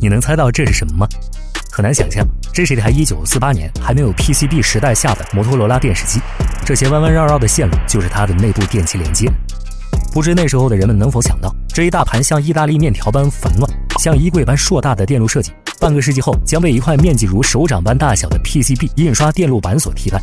你能猜到这是什么吗？很难想象，这是一台1948年还没有 PCB 时代下的摩托罗拉电视机。这些弯弯绕绕的线路就是它的内部电器连接。不知那时候的人们能否想到，这一大盘像意大利面条般繁乱、像衣柜般硕大的电路设计，半个世纪后将被一块面积如手掌般大小的 PCB 印刷电路板所替代，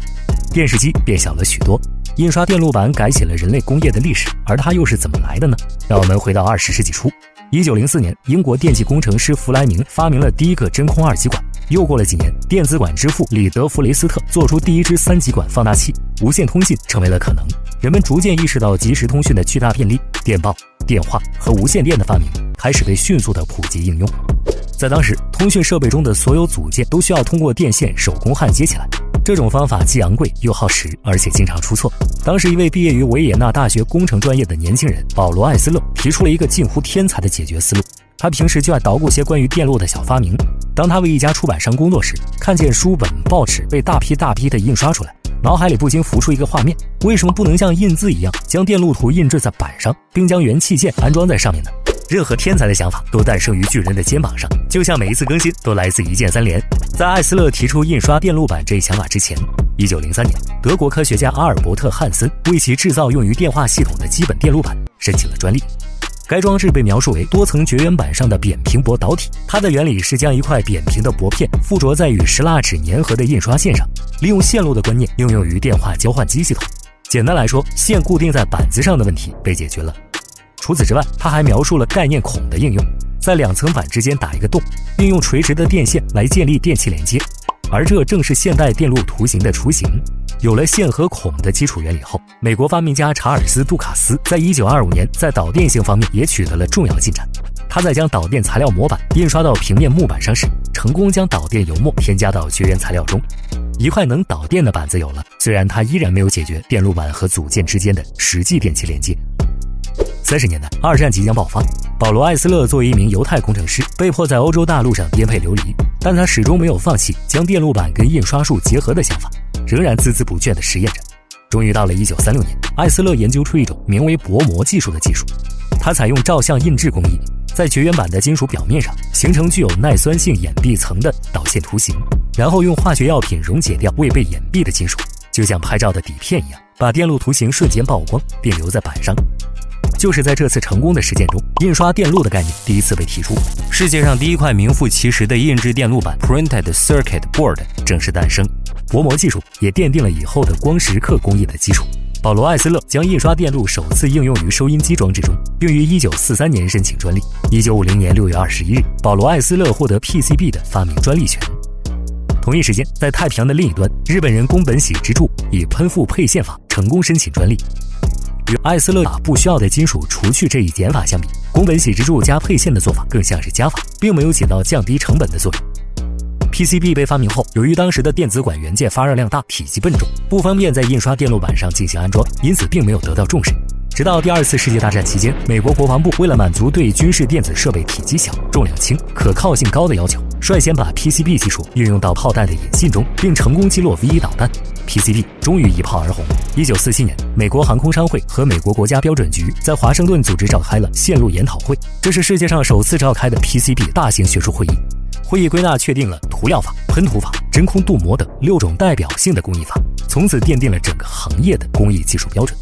电视机变小了许多。印刷电路板改写了人类工业的历史，而它又是怎么来的呢？让我们回到二十世纪初，一九零四年，英国电气工程师弗莱明发明了第一个真空二极管。又过了几年，电子管之父里德弗雷斯特做出第一支三极管放大器，无线通信成为了可能。人们逐渐意识到即时通讯的巨大便利，电报、电话和无线电的发明开始被迅速的普及应用。在当时，通讯设备中的所有组件都需要通过电线手工焊接起来。这种方法既昂贵又耗时，而且经常出错。当时，一位毕业于维也纳大学工程专业的年轻人保罗·艾斯勒提出了一个近乎天才的解决思路。他平时就爱捣鼓些关于电路的小发明。当他为一家出版商工作时，看见书本、报纸被大批大批的印刷出来，脑海里不禁浮出一个画面：为什么不能像印字一样，将电路图印制在板上，并将元器件安装在上面呢？任何天才的想法都诞生于巨人的肩膀上，就像每一次更新都来自一键三连。在艾斯勒提出印刷电路板这一想法之前，一九零三年，德国科学家阿尔伯特·汉森为其制造用于电话系统的基本电路板申请了专利。该装置被描述为多层绝缘板上的扁平薄导体，它的原理是将一块扁平的薄片附着在与石蜡纸粘合的印刷线上，利用线路的观念应用于电话交换机系统。简单来说，线固定在板子上的问题被解决了。除此之外，他还描述了概念孔的应用，在两层板之间打一个洞，运用垂直的电线来建立电气连接，而这正是现代电路图形的雏形。有了线和孔的基础原理后，美国发明家查尔斯·杜卡斯在1925年在导电性方面也取得了重要进展。他在将导电材料模板印刷到平面木板上时，成功将导电油墨添加到绝缘材料中，一块能导电的板子有了。虽然它依然没有解决电路板和组件之间的实际电气连接。三十年代，二战即将爆发。保罗·艾斯勒作为一名犹太工程师，被迫在欧洲大陆上颠沛流离，但他始终没有放弃将电路板跟印刷术结合的想法，仍然孜孜不倦地实验着。终于到了1936年，艾斯勒研究出一种名为薄膜技术的技术。他采用照相印制工艺，在绝缘板的金属表面上形成具有耐酸性掩蔽层的导线图形，然后用化学药品溶解掉未被掩蔽的金属，就像拍照的底片一样，把电路图形瞬间曝光并留在板上。就是在这次成功的实践中，印刷电路的概念第一次被提出，世界上第一块名副其实的印制电路板 （Printed Circuit Board） 正式诞生。薄膜技术也奠定了以后的光时刻工艺的基础。保罗·艾斯勒将印刷电路首次应用于收音机装置中，并于1943年申请专利。1950年6月21日，保罗·艾斯勒获得 PCB 的发明专利权。同一时间，在太平洋的另一端，日本人宫本喜之助以喷覆配线法成功申请专利。与艾斯勒把不需要的金属除去这一减法相比，宫本喜之助加配线的做法更像是加法，并没有起到降低成本的作用。PCB 被发明后，由于当时的电子管元件发热量大、体积笨重，不方便在印刷电路板上进行安装，因此并没有得到重视。直到第二次世界大战期间，美国国防部为了满足对军事电子设备体积小、重量轻、可靠性高的要求，率先把 PCB 技术运用到炮弹的引信中，并成功击落 V 一导弹。PCB 终于一炮而红。一九四七年，美国航空商会和美国国家标准局在华盛顿组织召开了线路研讨会，这是世界上首次召开的 PCB 大型学术会议。会议归纳确定了涂料法、喷涂法、真空镀膜等六种代表性的工艺法，从此奠定了整个行业的工艺技术标准。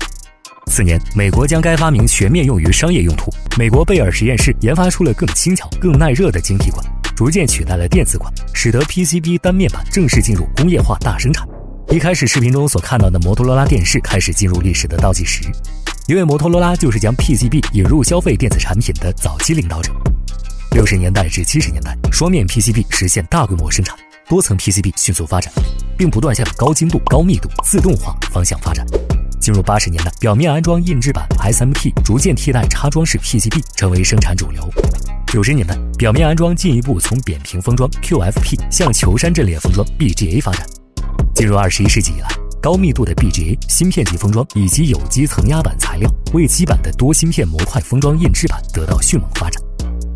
次年，美国将该发明全面用于商业用途。美国贝尔实验室研发出了更轻巧、更耐热的晶体管，逐渐取代了电子管，使得 PCB 单面板正式进入工业化大生产。一开始视频中所看到的摩托罗拉电视开始进入历史的倒计时，因为摩托罗拉就是将 PCB 引入消费电子产品的早期领导者。六十年代至七十年代，双面 PCB 实现大规模生产，多层 PCB 迅速发展，并不断向高精度、高密度、自动化方向发展。进入八十年代，表面安装印制板 SMT 逐渐替代插装式 PCB，成为生产主流。九十年代，表面安装进一步从扁平封装 QFP 向球山阵列封装 BGA 发展。进入二十一世纪以来，高密度的 BGA 芯片级封装以及有机层压板材料为基板的多芯片模块封装印制板得到迅猛发展。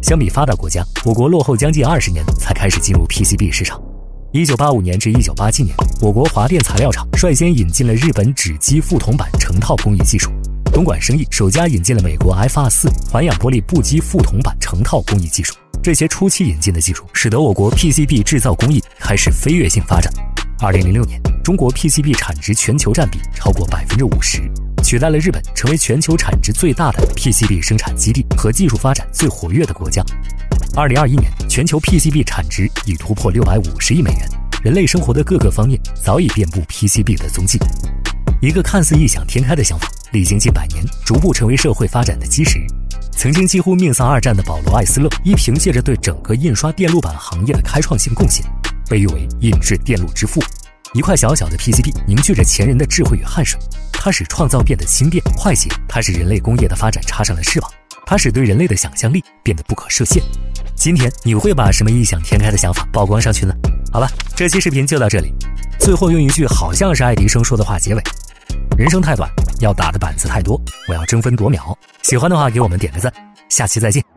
相比发达国家，我国落后将近二十年才开始进入 PCB 市场。一九八五年至一九八七年，我国华电材料厂率先引进了日本纸基覆铜板成套工艺技术，东莞生意首家引进了美国 FR 四环氧玻璃布基覆铜板成套工艺技术，这些初期引进的技术，使得我国 PCB 制造工艺开始飞跃性发展。二零零六年，中国 PCB 产值全球占比超过百分之五十，取代了日本，成为全球产值最大的 PCB 生产基地和技术发展最活跃的国家。二零二一年，全球 PCB 产值已突破六百五十亿美元，人类生活的各个方面早已遍布 PCB 的踪迹。一个看似异想天开的想法，历经近百年，逐步成为社会发展的基石。曾经几乎命丧二战的保罗·艾斯勒，依凭借着对整个印刷电路板行业的开创性贡献。被誉为印制电路之父，一块小小的 PCB 凝聚着前人的智慧与汗水，它使创造变得轻便快捷，它使人类工业的发展插上了翅膀，它使对人类的想象力变得不可设限。今天你会把什么异想天开的想法曝光上去呢？好了，这期视频就到这里。最后用一句好像是爱迪生说的话结尾：人生太短，要打的板子太多，我要争分夺秒。喜欢的话给我们点个赞，下期再见。